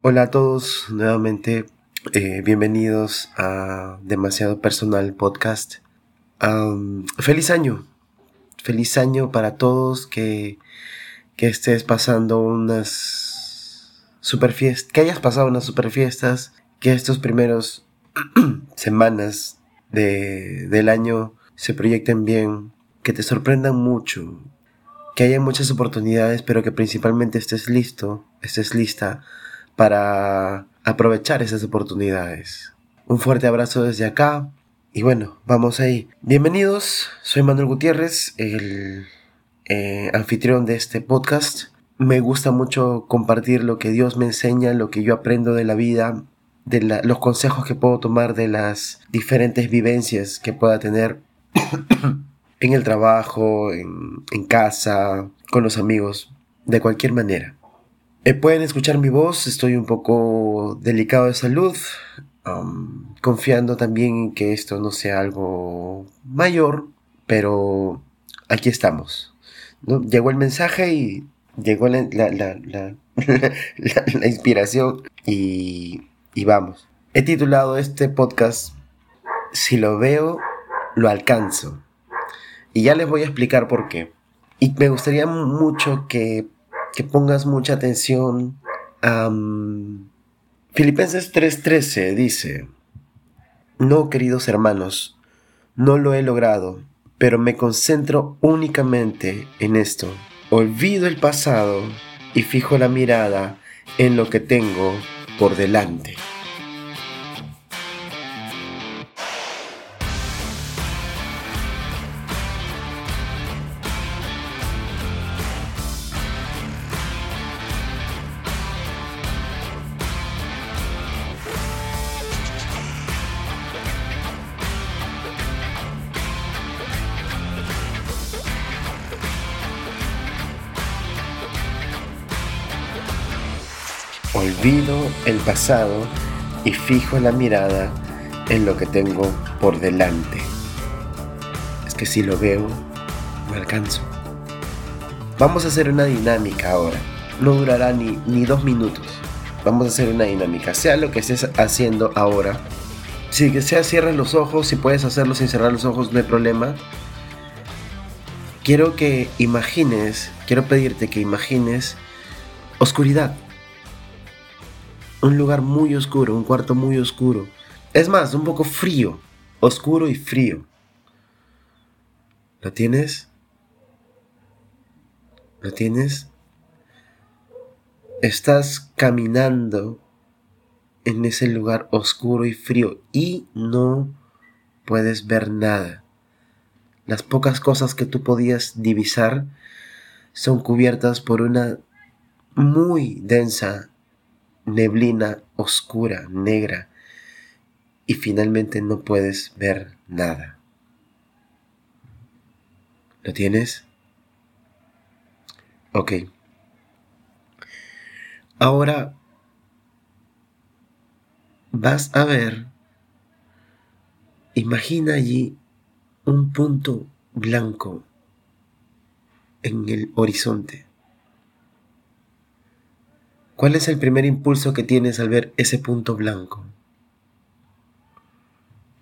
Hola a todos, nuevamente eh, bienvenidos a Demasiado Personal Podcast. feliz año, feliz año para todos, que, que estés pasando unas super fiestas, que hayas pasado unas super fiestas, que estos primeros semanas de, del año se proyecten bien, que te sorprendan mucho, que haya muchas oportunidades, pero que principalmente estés listo, estés lista para aprovechar esas oportunidades. Un fuerte abrazo desde acá y bueno, vamos ahí. Bienvenidos, soy Manuel Gutiérrez, el eh, anfitrión de este podcast. Me gusta mucho compartir lo que Dios me enseña, lo que yo aprendo de la vida, de los consejos que puedo tomar de las diferentes vivencias que pueda tener en el trabajo, en, en casa, con los amigos, de cualquier manera. Eh, pueden escuchar mi voz, estoy un poco delicado de salud, confiando también en que esto no sea algo mayor, pero aquí estamos. Llegó el mensaje y llegó la, la, inspiración y, y vamos. He titulado este podcast Si lo veo, lo alcanzo. Y ya les voy a explicar por qué. Y me gustaría mucho que que pongas mucha atención. Filipenses 3:13 dice, no queridos hermanos, no lo he logrado, pero me concentro únicamente en esto. Olvido el pasado y fijo la mirada en lo que tengo por delante. Olvido el pasado y fijo la mirada en lo que tengo por delante. Es que si lo veo, me alcanzo. Vamos a hacer una dinámica ahora. No durará ni, ni dos minutos. Vamos a hacer una dinámica. Sea lo que estés haciendo ahora. Si que sea cierres los ojos, si puedes hacerlo sin cerrar los ojos, no hay problema. Quiero que imagines, quiero pedirte que imagines oscuridad un lugar muy oscuro, un cuarto muy oscuro. Es más, un poco frío, oscuro y frío. ¿Lo tienes? ¿Lo tienes? Estás caminando en ese lugar oscuro y frío y no puedes ver nada. Las pocas cosas que tú podías divisar son cubiertas por una muy densa neblina oscura, negra, y finalmente no puedes ver nada. ¿Lo tienes? Ok. Ahora vas a ver, imagina allí un punto blanco en el horizonte. ¿Cuál es el primer impulso que tienes al ver ese punto blanco?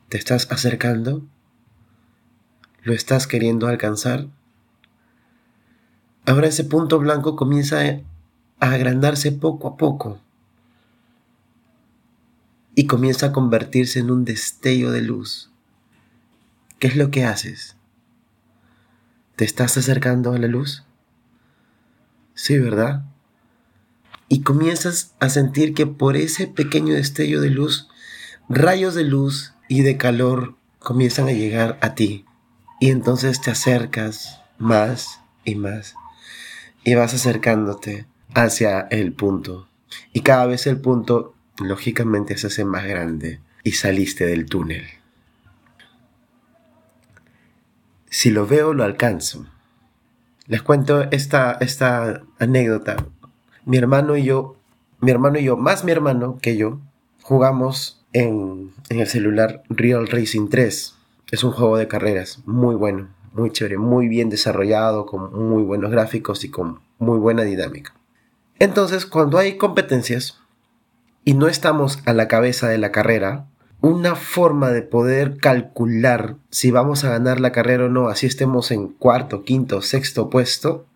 ¿Te estás acercando? ¿Lo estás queriendo alcanzar? Ahora ese punto blanco comienza a agrandarse poco a poco y comienza a convertirse en un destello de luz. ¿Qué es lo que haces? ¿Te estás acercando a la luz? Sí, ¿verdad? Y comienzas a sentir que por ese pequeño destello de luz, rayos de luz y de calor comienzan a llegar a ti. Y entonces te acercas más y más y vas acercándote hacia el punto. Y cada vez el punto, lógicamente, se hace más grande y saliste del túnel. Si lo veo, lo alcanzo. Les cuento esta, esta anécdota mi hermano y yo, mi hermano y yo, más mi hermano que yo, jugamos en, el celular Real Racing 3. Es un juego de carreras muy bueno, muy chévere, muy bien desarrollado, con muy buenos gráficos y con muy buena dinámica. Entonces, cuando hay competencias, y no estamos a la cabeza de la carrera, una forma de poder calcular si vamos a ganar la carrera o no, así estemos en cuarto, quinto, sexto puesto,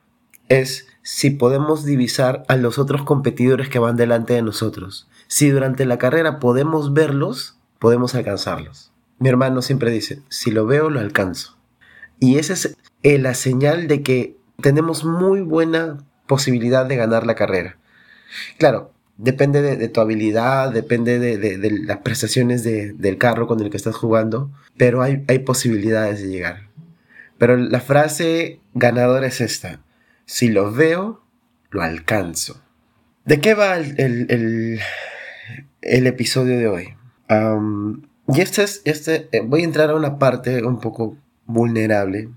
es si podemos divisar a los otros competidores que van delante de nosotros. Si durante la carrera podemos verlos, podemos alcanzarlos. Mi hermano siempre dice, si lo veo, lo alcanzo. Y esa es eh, la señal de que tenemos muy buena posibilidad de ganar la carrera. Claro, depende de, tu habilidad, depende de, las prestaciones del carro con el que estás jugando, pero hay, hay posibilidades de llegar. Pero la frase ganadora es esta, si lo veo, lo alcanzo. ¿De qué va el, el, episodio de hoy? y este es, este, eh, voy a entrar a una parte un poco vulnerable.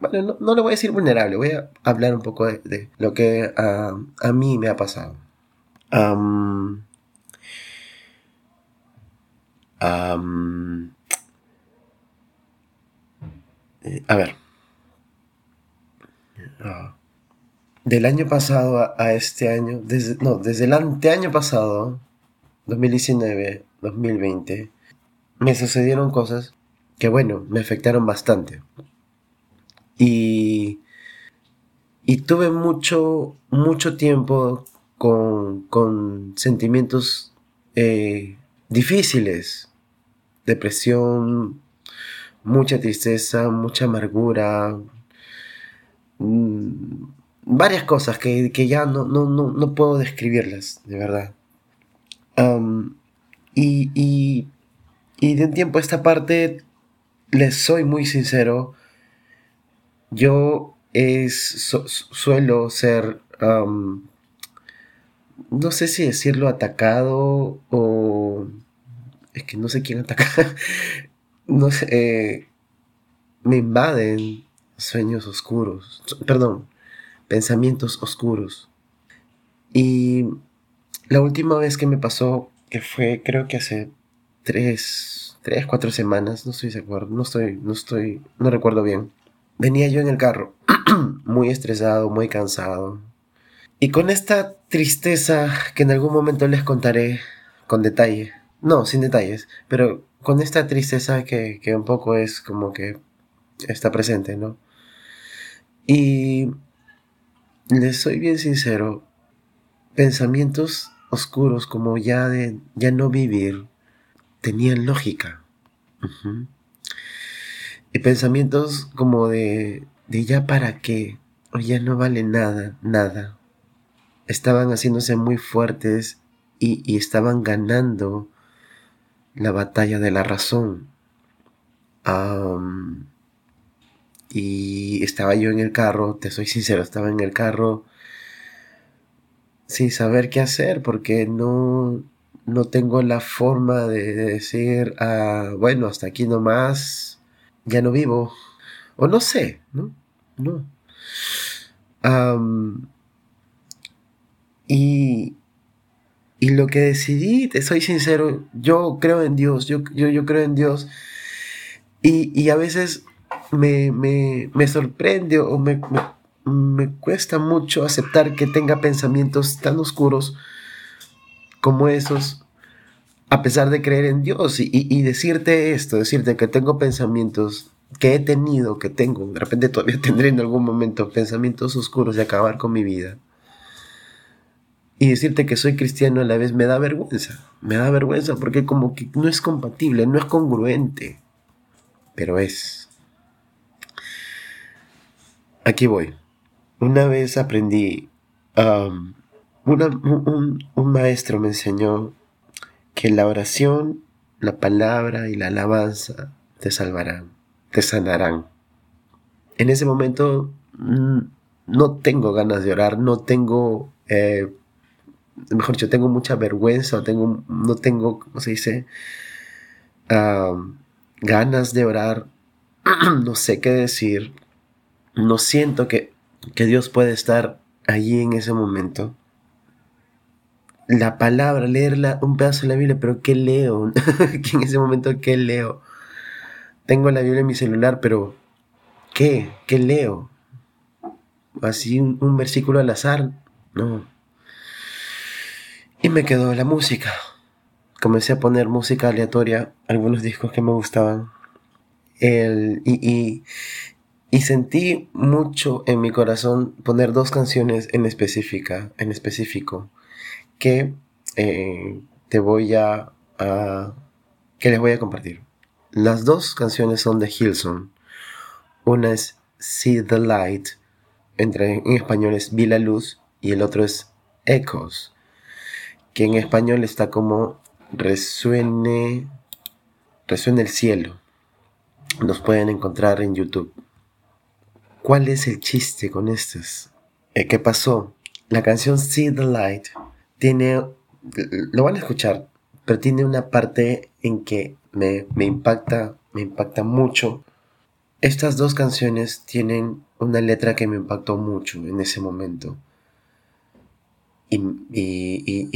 Bueno, no, le voy a decir vulnerable, voy a hablar un poco de, lo que a mí me ha pasado. Um, a ver. Ah. Del año pasado a, este año, desde, no, desde el anteaño pasado, 2019, 2020, me sucedieron cosas que, bueno, me afectaron bastante. Y, y tuve mucho, mucho tiempo con, sentimientos eh, difíciles, depresión, mucha tristeza, mucha amargura, mm, varias cosas que, ya no, no, puedo describirlas, de verdad. y, de un tiempo a esta parte, les soy muy sincero, yo es, suelo ser no sé si decirlo atacado o... Es que no sé quién ataca. no sé, eh, me invaden sueños oscuros, perdón, pensamientos oscuros. Y la última vez que me pasó, que fue creo que hace tres, tres, cuatro semanas, no estoy seguro, no estoy, no estoy, no recuerdo bien. Venía yo en el carro, muy estresado, muy cansado, y con esta tristeza que en algún momento les contaré con detalle, no, sin detalles, pero con esta tristeza que, un poco es como que está presente, ¿no? Y les soy bien sincero, pensamientos oscuros como ya de ya no vivir tenían lógica. Y pensamientos como de, de ya para qué, o ya no vale nada, nada, estaban haciéndose muy fuertes y, estaban ganando la batalla de la razón. Y estaba yo en el carro, te soy sincero, estaba en el carro sin saber qué hacer porque no, no tengo la forma de, decir, ah, bueno, hasta aquí nomás, ya no vivo. O no sé, ¿no? No. Y, y lo que decidí, te soy sincero, yo creo en Dios, yo, yo, creo en Dios. Y, a veces me, sorprende o me, cuesta mucho aceptar que tenga pensamientos tan oscuros como esos, a pesar de creer en Dios. Y, y, decirte esto, decirte que tengo pensamientos que he tenido, que tengo, de repente todavía tendré en algún momento pensamientos oscuros de acabar con mi vida y decirte que soy cristiano a la vez me da vergüenza. Me da vergüenza porque como que no es compatible, no es congruente. Pero es. Aquí voy. Una vez aprendí, um, un, maestro me enseñó que la oración, la palabra y la alabanza te salvarán, te sanarán. En ese momento mm, no tengo ganas de orar, no tengo eh, mejor dicho, tengo mucha vergüenza, tengo, no tengo, ¿cómo se dice? ganas de orar, no sé qué decir, no siento que, que Dios puede estar allí en ese momento. La palabra, leerla, un pedazo de la Biblia, pero ¿qué leo? en ese momento, ¿qué leo? Tengo la Biblia en mi celular, pero ¿qué? ¿Qué leo? Así un versículo al azar, no. Y me quedó la música. comencé a poner música aleatoria, algunos discos que me gustaban. El, y, y, sentí mucho en mi corazón poner dos canciones en específica, en específico, que eh, te voy a, que les voy a compartir. Las dos canciones son de Hilson. Una es See the Light, entre, en español es Vi la Luz, y el otro es Echoes, que en español está como Resuene, Resuene el cielo. Los pueden encontrar en YouTube. ¿Cuál es el chiste con estas? Eh, ¿Qué pasó? La canción See the Light tiene, lo van a escuchar, pero tiene una parte en que me, me impacta, me impacta mucho. Estas dos canciones tienen una letra que me impactó mucho en ese momento. Y,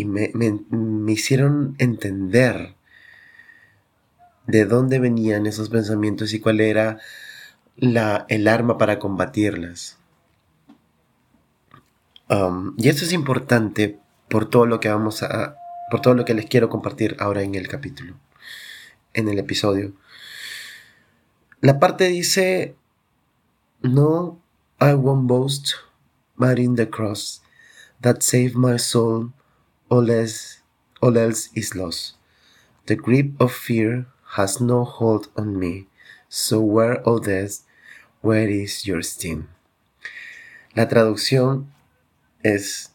me, me, hicieron entender de dónde venían esos pensamientos y cuál era la, el arma para combatirlas. Um, y esto es importante por todo lo que vamos a, por todo lo que les quiero compartir ahora en el capítulo, en el episodio. La parte dice, no, I won't boast, but in the cross that saved my soul, all else, all else is lost. The grip of fear has no hold on me, so where, all death, where is your sting? La traducción es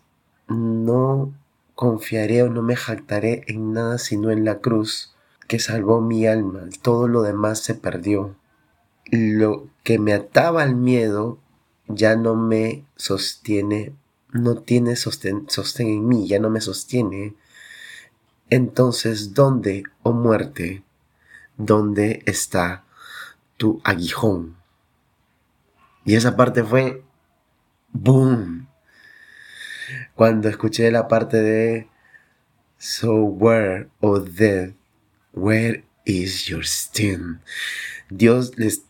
no confiaré o no me jactaré en nada sino en la cruz que salvó mi alma. Todo lo demás se perdió. Lo que me ataba al miedo ya no me sostiene, no tiene sostén, en mí, ya no me sostiene. Entonces, ¿dónde, oh muerte, dónde está tu aguijón? Y esa parte fue, ¡boom! Cuando escuché la parte de So where, oh death, where is your sting? Dios les,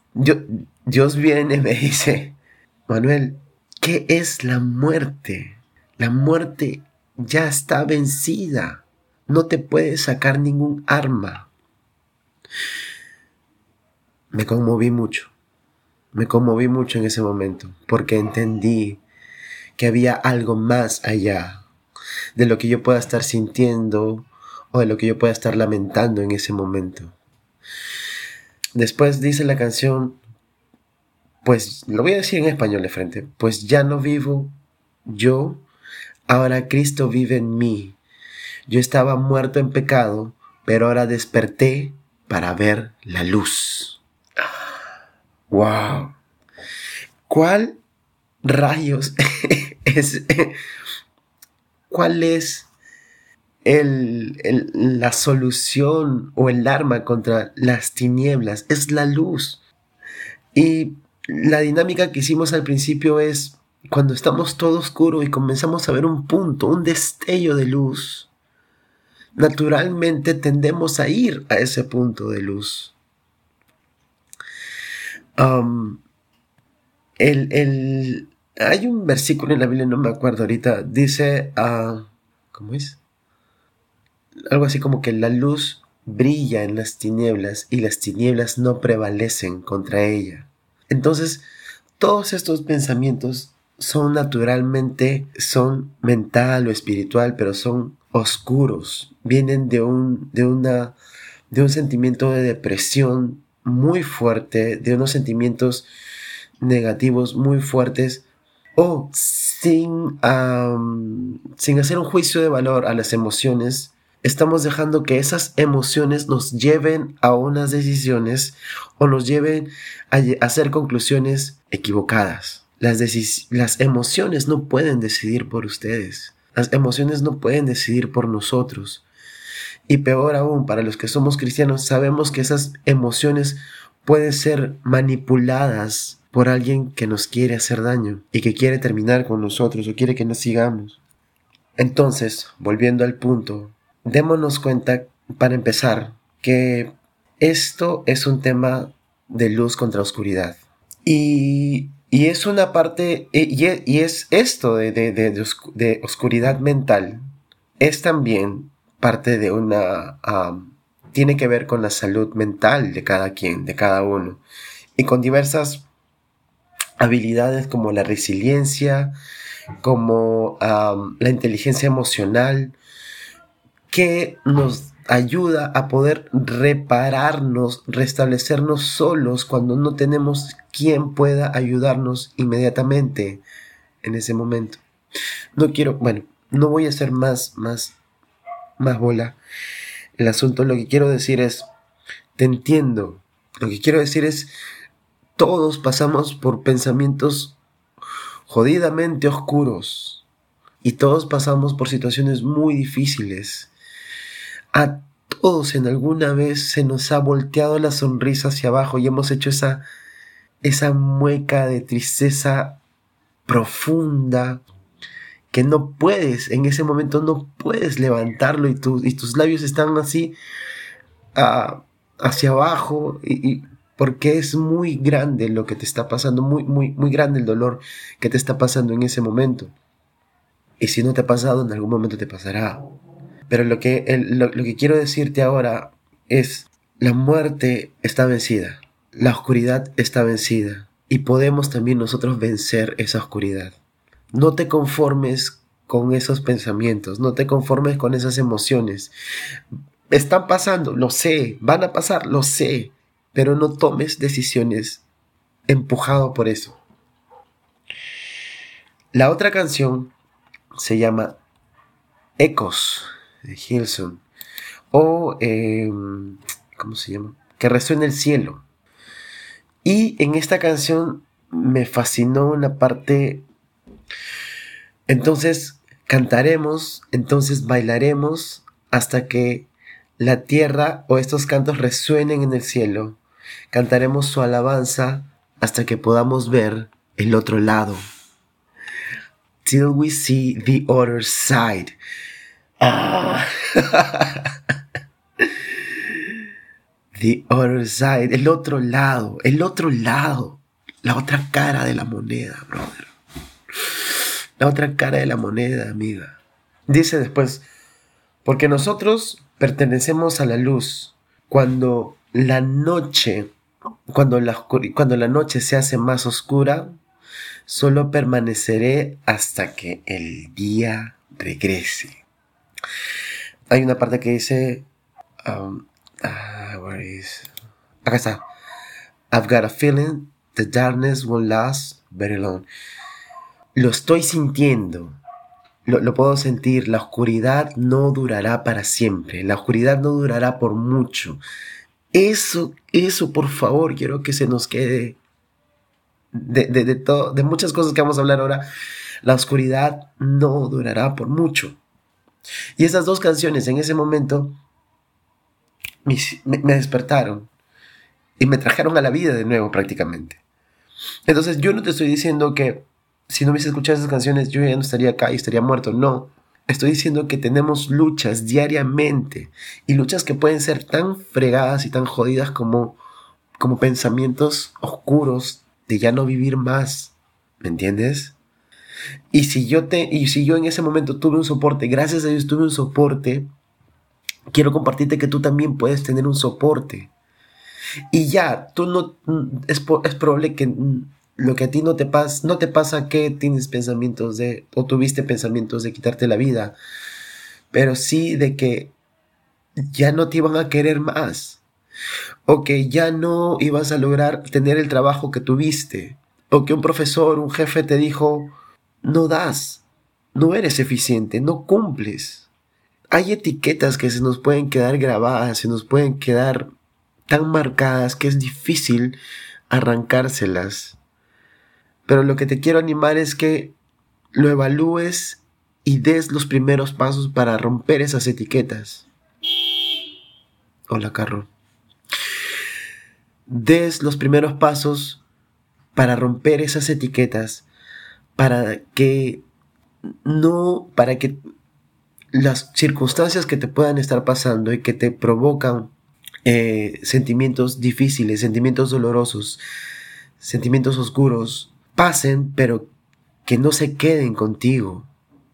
Dios viene y me dice, Manuel, ¿qué es la muerte? La muerte ya está vencida. No te puede sacar ningún arma. Me conmoví mucho. Me conmoví mucho en ese momento porque entendí que había algo más allá de lo que yo pueda estar sintiendo o de lo que yo pueda estar lamentando en ese momento. Después dice la canción, pues lo voy a decir en español de frente, pues ya no vivo yo, ahora Cristo vive en mí. Yo estaba muerto en pecado, pero ahora desperté para ver la luz. ¡Wow! ¿Cuál rayos es, cuál es la solución o el arma contra las tinieblas, es la luz. Y la dinámica que hicimos al principio es cuando estamos todo oscuro y comenzamos a ver un punto, un destello de luz, naturalmente tendemos a ir a ese punto de luz. Um, el, hay un versículo en la Biblia, no me acuerdo ahorita, dice, uh, ¿cómo es? Algo así como que la luz brilla en las tinieblas y las tinieblas no prevalecen contra ella. Entonces, todos estos pensamientos son naturalmente, son mental o espiritual, pero son oscuros, vienen de un, de una, de un sentimiento de depresión muy fuerte, de unos sentimientos negativos muy fuertes o sin, sin hacer un juicio de valor a las emociones, estamos dejando que esas emociones nos lleven a unas decisiones o nos lleven a, hacer conclusiones equivocadas. Las, las emociones no pueden decidir por ustedes. Las emociones no pueden decidir por nosotros. Y peor aún, para los que somos cristianos, sabemos que esas emociones pueden ser manipuladas por alguien que nos quiere hacer daño y que quiere terminar con nosotros o quiere que nos sigamos. Entonces, volviendo al punto, démonos cuenta, para empezar, que esto es un tema de luz contra oscuridad. Y, es una parte, y, es esto de, de oscuridad mental, es también parte de una... tiene que ver con la salud mental de cada quien, de cada uno, y con diversas habilidades como la resiliencia, como la inteligencia emocional, que nos ayuda a poder repararnos, restablecernos solos cuando no tenemos quien pueda ayudarnos inmediatamente en ese momento. No quiero, bueno, no voy a hacer más, más, más bola. El asunto, lo que quiero decir es, te entiendo. Lo que quiero decir es, todos pasamos por pensamientos jodidamente oscuros y todos pasamos por situaciones muy difíciles a todos en alguna vez se nos ha volteado la sonrisa hacia abajo y hemos hecho esa, esa mueca de tristeza profunda que no puedes, en ese momento no puedes levantarlo y, y tus labios están así ah, hacia abajo y, porque es muy grande lo que te está pasando, muy, muy, muy grande el dolor que te está pasando en ese momento. Y si no te ha pasado, en algún momento te pasará. Pero lo que, lo, que quiero decirte ahora es, la muerte está vencida, la oscuridad está vencida y podemos también nosotros vencer esa oscuridad. No te conformes con esos pensamientos, no te conformes con esas emociones. Están pasando, lo sé, van a pasar, lo sé, pero no tomes decisiones empujado por eso. La otra canción se llama Ecos de Hilson. O, em, ¿cómo se llama? Que resuena el cielo. Y en esta canción me fascinó una parte. Entonces cantaremos, entonces bailaremos hasta que la tierra o estos cantos resuenen en el cielo. Cantaremos su alabanza hasta que podamos ver el otro lado. Till we see the other side. Ah. The other side, el otro lado, el otro lado, la otra cara de la moneda, brother. La otra cara de la moneda, amiga. Dice después, porque nosotros pertenecemos a la luz. Cuando la noche, cuando la, cuando la noche se hace más oscura, solo permaneceré hasta que el día regrese. Hay una parte que dice. Um, uh, where is. Acá está. I've got a feeling the darkness won't last very long. Lo estoy sintiendo. Lo, lo, puedo sentir. La oscuridad no durará para siempre. La oscuridad no durará por mucho. Eso, eso, por favor, quiero que se nos quede. De, de, de, de muchas cosas que vamos a hablar ahora. La oscuridad no durará por mucho. Y esas dos canciones en ese momento me, despertaron y me trajeron a la vida de nuevo prácticamente. Entonces yo no te estoy diciendo que si no hubiese escuchado esas canciones yo ya no estaría acá y estaría muerto, no. Estoy diciendo que tenemos luchas diariamente y luchas que pueden ser tan fregadas y tan jodidas como, como pensamientos oscuros de ya no vivir más. ¿Me entiendes? Y si yo te, y si yo en ese momento tuve un soporte, gracias a Dios tuve un soporte, quiero compartirte que tú también puedes tener un soporte. Y ya, tú no, es, es probable que lo que a ti no te pasa, no te pasa que tienes pensamientos de, o tuviste pensamientos de quitarte la vida, pero sí de que ya no te iban a querer más, o que ya no ibas a lograr tener el trabajo que tuviste, o que un profesor, un jefe te dijo, no das, no eres eficiente, no cumples. Hay etiquetas que se nos pueden quedar grabadas, se nos pueden quedar tan marcadas que es difícil arrancárselas. Pero lo que te quiero animar es que lo evalúes y des los primeros pasos para romper esas etiquetas. Hola, carro. Des los primeros pasos para romper esas etiquetas para que no, para que las circunstancias que te puedan estar pasando y que te provocan eh, sentimientos difíciles, sentimientos dolorosos, sentimientos oscuros, pasen, pero que no se queden contigo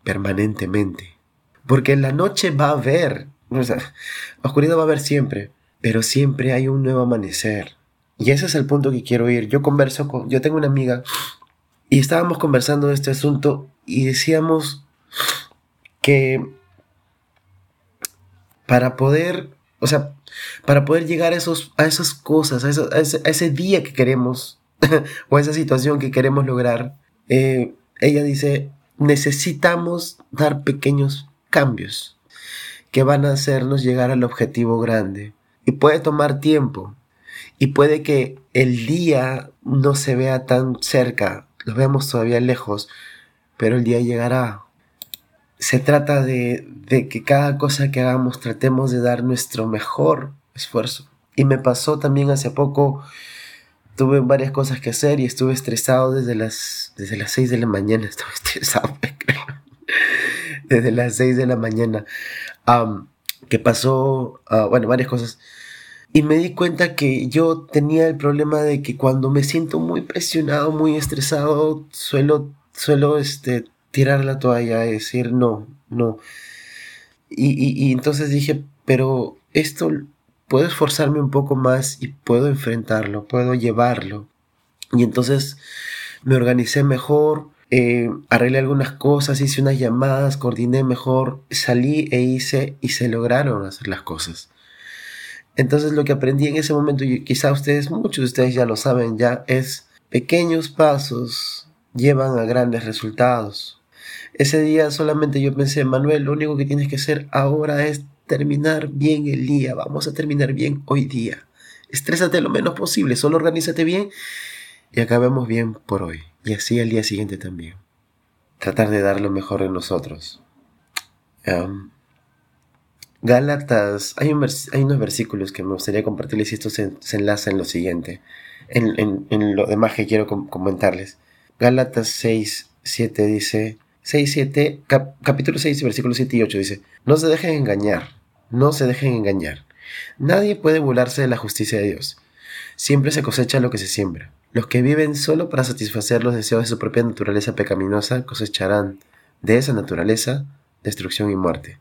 permanentemente. Porque en la noche va a haber o sea, oscuridad va a haber siempre, pero siempre hay un nuevo amanecer. Y ese es el punto que quiero ir. Yo converso con, yo tengo una amiga y estábamos conversando de este asunto y decíamos que para poder, o sea, para poder llegar a, esos, a esas cosas, a, ese, día que queremos, o esa situación que queremos lograr, eh, ella dice, necesitamos dar pequeños cambios que van a hacernos llegar al objetivo grande. Y puede tomar tiempo. Y puede que el día no se vea tan cerca, lo vemos todavía lejos, pero el día llegará. Se trata de, de que cada cosa que hagamos tratemos de dar nuestro mejor esfuerzo. Y me pasó también hace poco, tuve varias cosas que hacer y estuve estresado desde las, desde las 6 de la mañana. Estaba estresado, desde las 6 de la mañana. que pasó, ah, bueno, varias cosas. Y me di cuenta que yo tenía el problema de que cuando me siento muy presionado, muy estresado, suelo, suelo este, tirar la toalla y decir no, no. Y, y entonces dije, pero esto puedo esforzarme un poco más y puedo enfrentarlo, puedo llevarlo. Y entonces me organicé mejor, eh, arreglé algunas cosas, hice unas llamadas, coordiné mejor, salí e hice y se lograron hacer las cosas. Entonces lo que aprendí en ese momento, y quizá ustedes, muchos de ustedes ya lo saben ya, es pequeños pasos llevan a grandes resultados. Ese día solamente yo pensé, Manuel, lo único que tienes que hacer ahora es terminar bien el día, vamos a terminar bien hoy día. Estrésate lo menos posible, solo organízate bien y acabemos bien por hoy. Y así el día siguiente también. Tratar de dar lo mejor de nosotros. Gálatas, hay, unos versículos que me gustaría compartirles y esto se, enlaza en lo siguiente, en, en, lo demás que quiero comentarles. Gálatas 6, 7 dice, 6, 7, capítulo 6, versículo 7 y 8 dice, no se dejen engañar, no se dejen engañar. Nadie puede burlarse de la justicia de Dios. Siempre se cosecha lo que se siembra. Los que viven solo para satisfacer los deseos de su propia naturaleza pecaminosa cosecharán de esa naturaleza destrucción y muerte.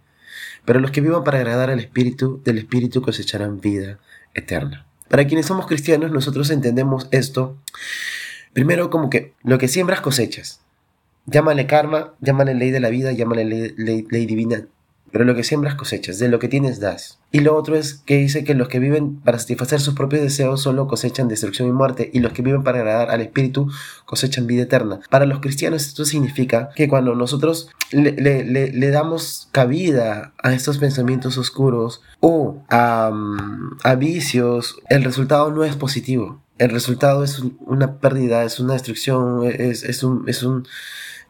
Pero los que vivan para agradar al Espíritu, del Espíritu cosecharán vida eterna. Para quienes somos cristianos, nosotros entendemos esto primero como que lo que siembras cosechas. Llámale karma, llámale ley de la vida, llámale ley, ley, divina, pero lo que siembras cosechas, de lo que tienes das. Y lo otro es que dice que los que viven para satisfacer sus propios deseos solo cosechan destrucción y muerte, y los que viven para agradar al Espíritu cosechan vida eterna. Para los cristianos esto significa que cuando nosotros le, damos cabida a estos pensamientos oscuros o a, a vicios, el resultado no es positivo. El resultado es una pérdida, es una destrucción, es, es un... Es un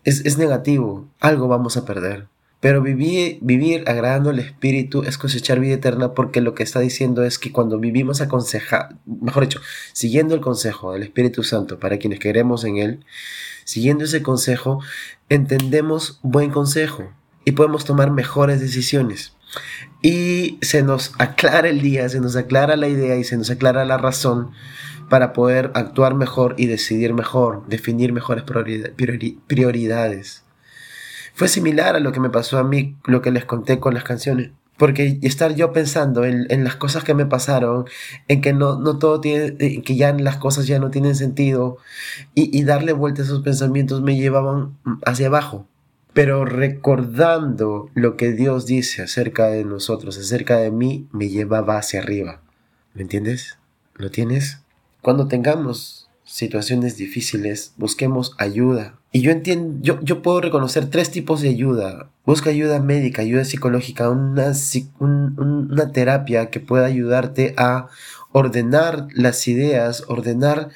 es, negativo, algo vamos a perder. Pero vivir, vivir agradando al Espíritu es cosechar vida eterna porque lo que está diciendo es que cuando vivimos aconseja, mejor dicho, siguiendo el consejo del Espíritu Santo para quienes queremos en Él, siguiendo ese consejo, entendemos buen consejo y podemos tomar mejores decisiones. Y se nos aclara el día, se nos aclara la idea y se nos aclara la razón para poder actuar mejor y decidir mejor, definir mejores prioridades. Fue similar a lo que me pasó a mí, lo que les conté con las canciones. Porque estar yo pensando en, las cosas que me pasaron, en que no, no todo tiene, que ya las cosas ya no tienen sentido, y, y darle vuelta a esos pensamientos me llevaban hacia abajo. Pero recordando lo que Dios dice acerca de nosotros, acerca de mí, me llevaba hacia arriba. ¿Me entiendes? ¿Lo tienes? Cuando tengamos situaciones difíciles, busquemos ayuda. Y yo entiendo, yo, yo puedo reconocer tres tipos de ayuda. Busca ayuda médica, ayuda psicológica, una, una terapia que pueda ayudarte a ordenar las ideas, ordenar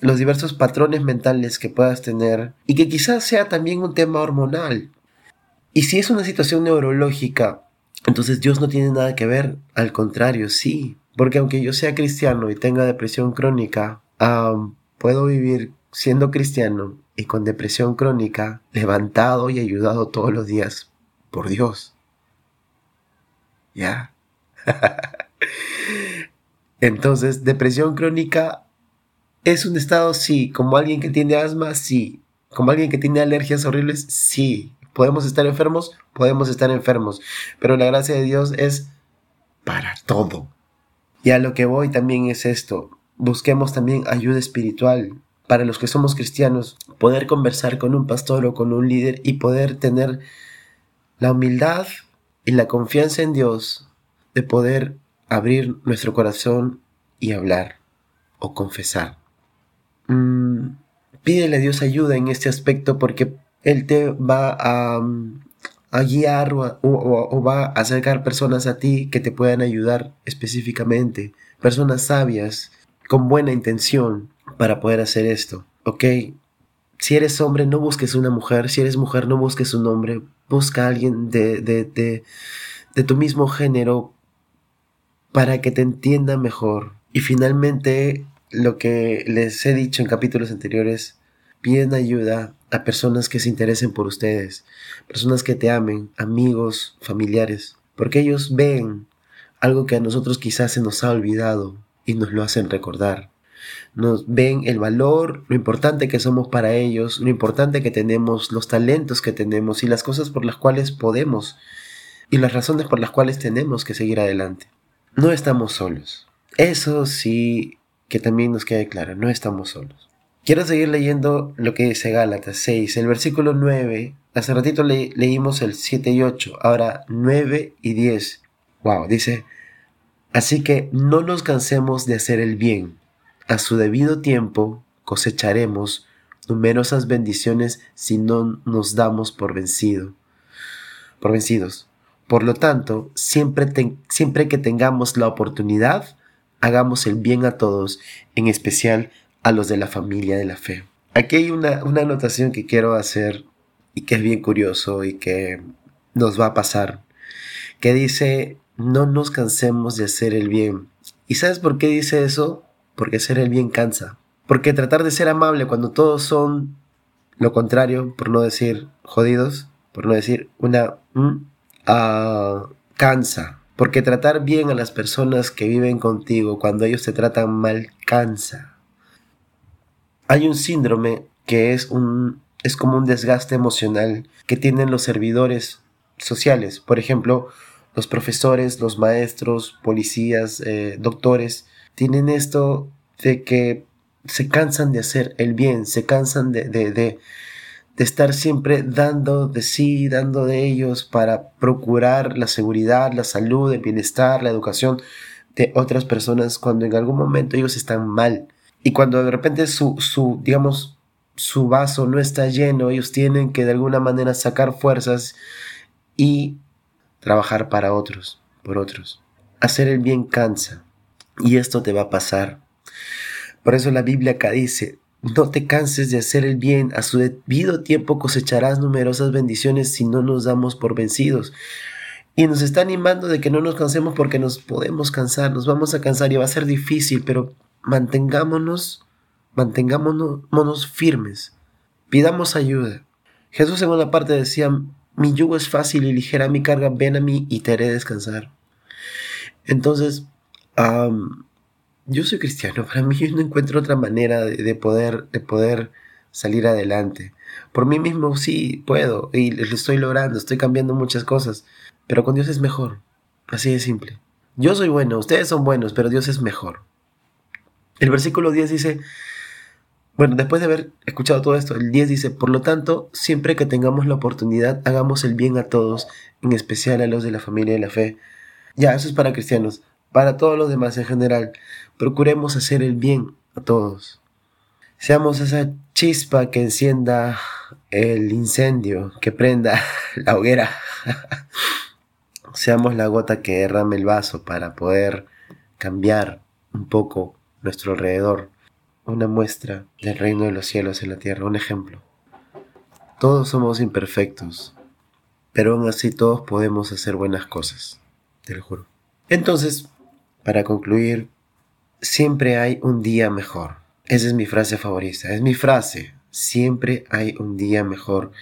los diversos patrones mentales que puedas tener y que quizás sea también un tema hormonal. Y si es una situación neurológica, entonces Dios no tiene nada que ver, al contrario, sí, porque aunque yo sea cristiano y tenga depresión crónica, puedo vivir siendo cristiano y con depresión crónica, levantado y ayudado todos los días por Dios. ¿Ya? Entonces, depresión crónica es un estado, sí. Como alguien que tiene asma, sí. Como alguien que tiene alergias horribles, sí. ¿Podemos estar enfermos? Podemos estar enfermos. Pero la gracia de Dios es para todo. Y a lo que voy también es esto. Busquemos también ayuda espiritual. Para los que somos cristianos, poder conversar con un pastor o con un líder y poder tener la humildad y la confianza en Dios de poder abrir nuestro corazón y hablar o confesar. Mm, pídele a Dios ayuda en este aspecto porque Él te va a, a guiar o, va a acercar personas a ti que te puedan ayudar específicamente, personas sabias, con buena intención para poder hacer esto, ¿ok? Si eres hombre, no busques una mujer, si eres mujer, no busques un hombre, busca a alguien de, de, de, tu mismo género para que te entienda mejor. Y finalmente, lo que les he dicho en capítulos anteriores, piden ayuda a personas que se interesen por ustedes, personas que te amen, amigos, familiares, porque ellos ven algo que a nosotros quizás se nos ha olvidado y nos lo hacen recordar. Nos ven el valor, lo importante que somos para ellos, lo importante que tenemos, los talentos que tenemos y las cosas por las cuales podemos y las razones por las cuales tenemos que seguir adelante. No estamos solos. Eso sí que también nos quede claro, no estamos solos. Quiero seguir leyendo lo que dice Gálatas 6, el versículo 9. Hace ratito leímos el 7 y 8, ahora 9 y 10. Wow, dice, así que no nos cansemos de hacer el bien. A su debido tiempo cosecharemos numerosas bendiciones si no nos damos por vencido, por vencidos. Por lo tanto, siempre, siempre que tengamos la oportunidad, hagamos el bien a todos, en especial a los de la familia de la fe. Aquí hay una, una anotación que quiero hacer y que es bien curioso y que nos va a pasar, que dice, no nos cansemos de hacer el bien. ¿Y sabes por qué dice eso? Porque hacer el bien cansa. Porque tratar de ser amable cuando todos son lo contrario, por no decir jodidos, por no decir una... Uh, cansa. Porque tratar bien a las personas que viven contigo cuando ellos te tratan mal cansa. Hay un síndrome que es un es como un desgaste emocional que tienen los servidores sociales, por ejemplo, los profesores, los maestros, policías, eh, doctores, tienen esto de que se cansan de hacer el bien, se cansan de, de de estar siempre dando de sí, dando de ellos para procurar la seguridad, la salud, el bienestar, la educación de otras personas cuando en algún momento ellos están mal. Y cuando de repente su, su digamos, su vaso no está lleno, ellos tienen que de alguna manera sacar fuerzas y trabajar para otros, por otros. Hacer el bien cansa. Y esto te va a pasar. Por eso la Biblia acá dice, no te canses de hacer el bien, a su debido tiempo cosecharás numerosas bendiciones si no nos damos por vencidos. Y nos está animando de que no nos cansemos porque nos podemos cansar, nos vamos a cansar y va a ser difícil, pero mantengámonos, mantengámonos firmes, pidamos ayuda. Jesús en una parte decía, mi yugo es fácil y ligera mi carga, ven a mí y te haré descansar. Entonces, yo soy cristiano, para mí yo no encuentro otra manera de, poder, de poder salir adelante. Por mí mismo sí puedo y lo estoy logrando, estoy cambiando muchas cosas, pero con Dios es mejor. Así de simple. Yo soy bueno, ustedes son buenos, pero Dios es mejor. El versículo 10 dice, bueno, después de haber escuchado todo esto, el 10 dice, por lo tanto, siempre que tengamos la oportunidad, hagamos el bien a todos, en especial a los de la familia de la fe. Ya, eso es para cristianos para todos los demás en general. Procuremos hacer el bien a todos. Seamos esa chispa que encienda el incendio, que prenda la hoguera. Seamos la gota que derrame el vaso para poder cambiar un poco nuestro alrededor. Una muestra del reino de los cielos en la tierra, un ejemplo. Todos somos imperfectos, pero aún así todos podemos hacer buenas cosas, te lo juro. Entonces, para concluir, siempre hay un día mejor. Esa es mi frase favorita, es mi frase. Siempre hay un día mejor.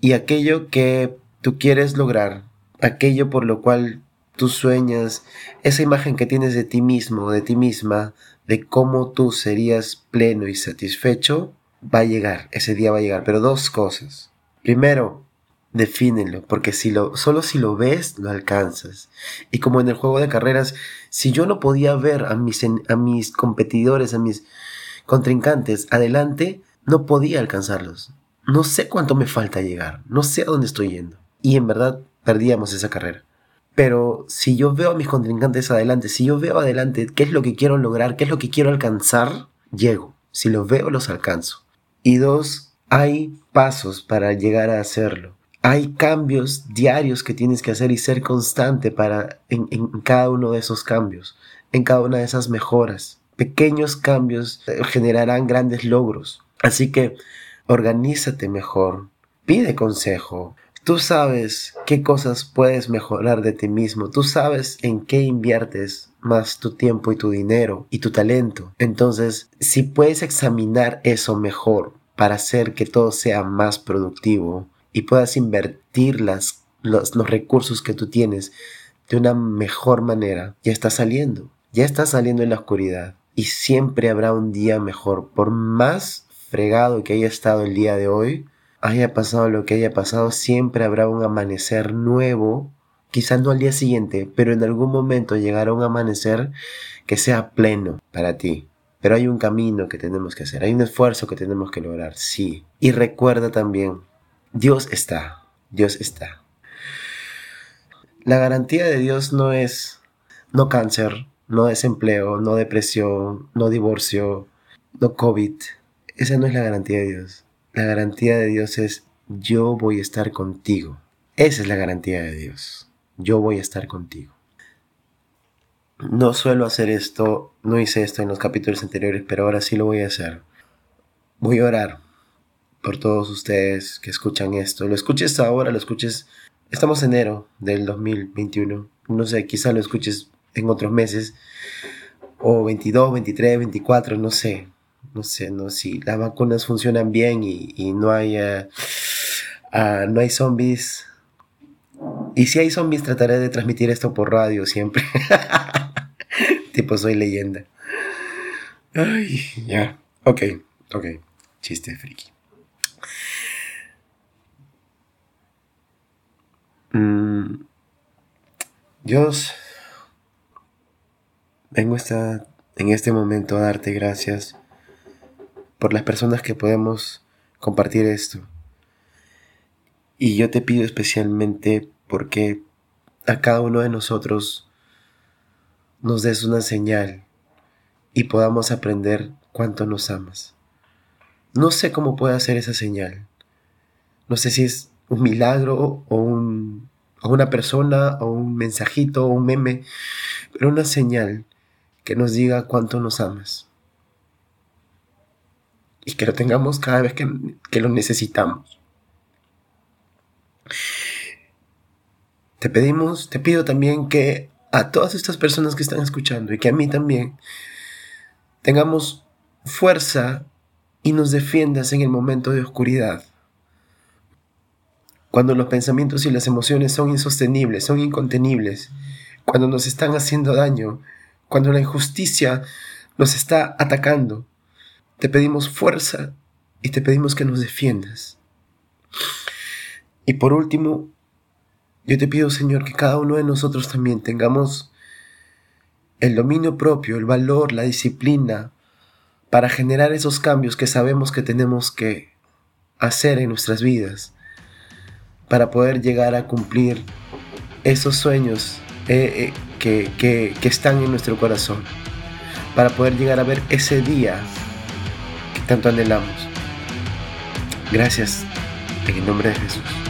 Y aquello que tú quieres lograr, aquello por lo cual tú sueñas, esa imagen que tienes de ti mismo, de ti misma, de cómo tú serías pleno y satisfecho, va a llegar, ese día va a llegar. Pero dos cosas. Primero, defínelo, porque si lo, solo si lo ves, lo alcanzas. Y como en el juego de carreras, si yo no podía ver a mis, a mis competidores, a mis contrincantes adelante, no podía alcanzarlos. No sé cuánto me falta llegar, no sé a dónde estoy yendo. Y en verdad perdíamos esa carrera. Pero si yo veo a mis contrincantes adelante, si yo veo adelante qué es lo que quiero lograr, qué es lo que quiero alcanzar, llego. Si los veo, los alcanzo. Y dos, hay pasos para llegar a hacerlo. Hay cambios diarios que tienes que hacer y ser constante para en, cada uno de esos cambios, en cada una de esas mejoras. Pequeños cambios eh, generarán grandes logros. Así que organízate mejor, pide consejo. Tú sabes qué cosas puedes mejorar de ti mismo. Tú sabes en qué inviertes más tu tiempo y tu dinero y tu talento. Entonces, si puedes examinar eso mejor para hacer que todo sea más productivo y puedas invertir las, los, los recursos que tú tienes de una mejor manera, ya está saliendo. Ya está saliendo en la oscuridad. Y siempre habrá un día mejor. Por más fregado que haya estado el día de hoy, haya pasado lo que haya pasado, siempre habrá un amanecer nuevo quizás no al día siguiente, pero en algún momento llegará un amanecer que sea pleno para ti. Pero hay un camino que tenemos que hacer, hay un esfuerzo que tenemos que lograr, sí. Y recuerda también, Dios está, Dios está. La garantía de Dios no es no cáncer, no desempleo, no depresión, no divorcio, no COVID. Esa no es la garantía de Dios. La garantía de Dios es yo voy a estar contigo. Esa es la garantía de Dios yo voy a estar contigo. No suelo hacer esto, no hice esto en los capítulos anteriores, pero ahora sí lo voy a hacer. Voy a orar por todos ustedes que escuchan esto. Lo escuches ahora, lo escuches. Estamos en enero del 2021. No sé, quizá lo escuches en otros meses. O 22, 23, 24, no sé. No sé, no si las vacunas funcionan bien y, no hay, uh, no hay zombies y si hay zombies, trataré de transmitir esto por radio siempre. tipo, soy leyenda. Ay, ya. Ok, ok. Chiste friki. Mm, Dios, vengo esta, en este momento a darte gracias por las personas que podemos compartir esto. Y yo te pido especialmente porque a cada uno de nosotros nos des una señal y podamos aprender cuánto nos amas. No sé cómo puede hacer esa señal. No sé si es un milagro o, un, o una persona o un mensajito o un meme, pero una señal que nos diga cuánto nos amas. Y que lo tengamos cada vez que, que lo necesitamos. Te pedimos, te pido también que a todas estas personas que están escuchando y que a mí también tengamos fuerza y nos defiendas en el momento de oscuridad. Cuando los pensamientos y las emociones son insostenibles, son incontenibles, cuando nos están haciendo daño, cuando la injusticia nos está atacando, te pedimos fuerza y te pedimos que nos defiendas. Y por último, yo te pido, Señor, que cada uno de nosotros también tengamos el dominio propio, el valor, la disciplina para generar esos cambios que sabemos que tenemos que hacer en nuestras vidas para poder llegar a cumplir esos sueños eh, eh, que, que están en nuestro corazón, para poder llegar a ver ese día que tanto anhelamos. Gracias, en el nombre de Jesús.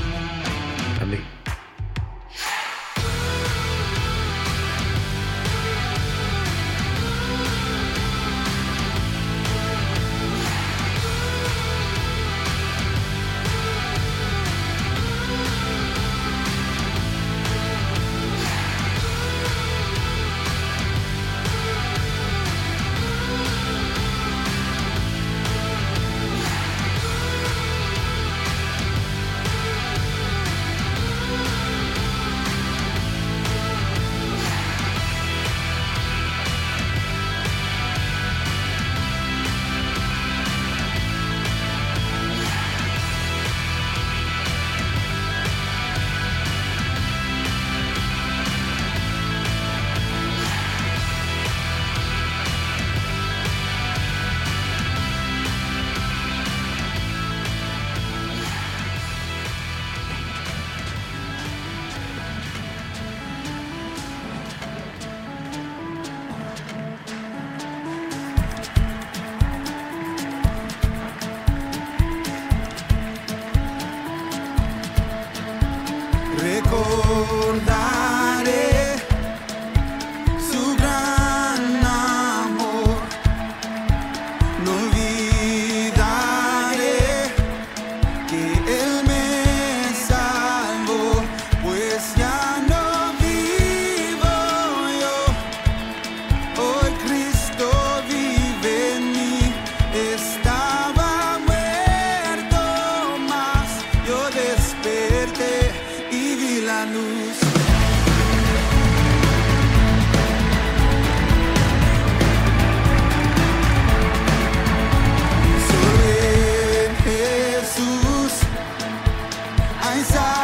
dançar.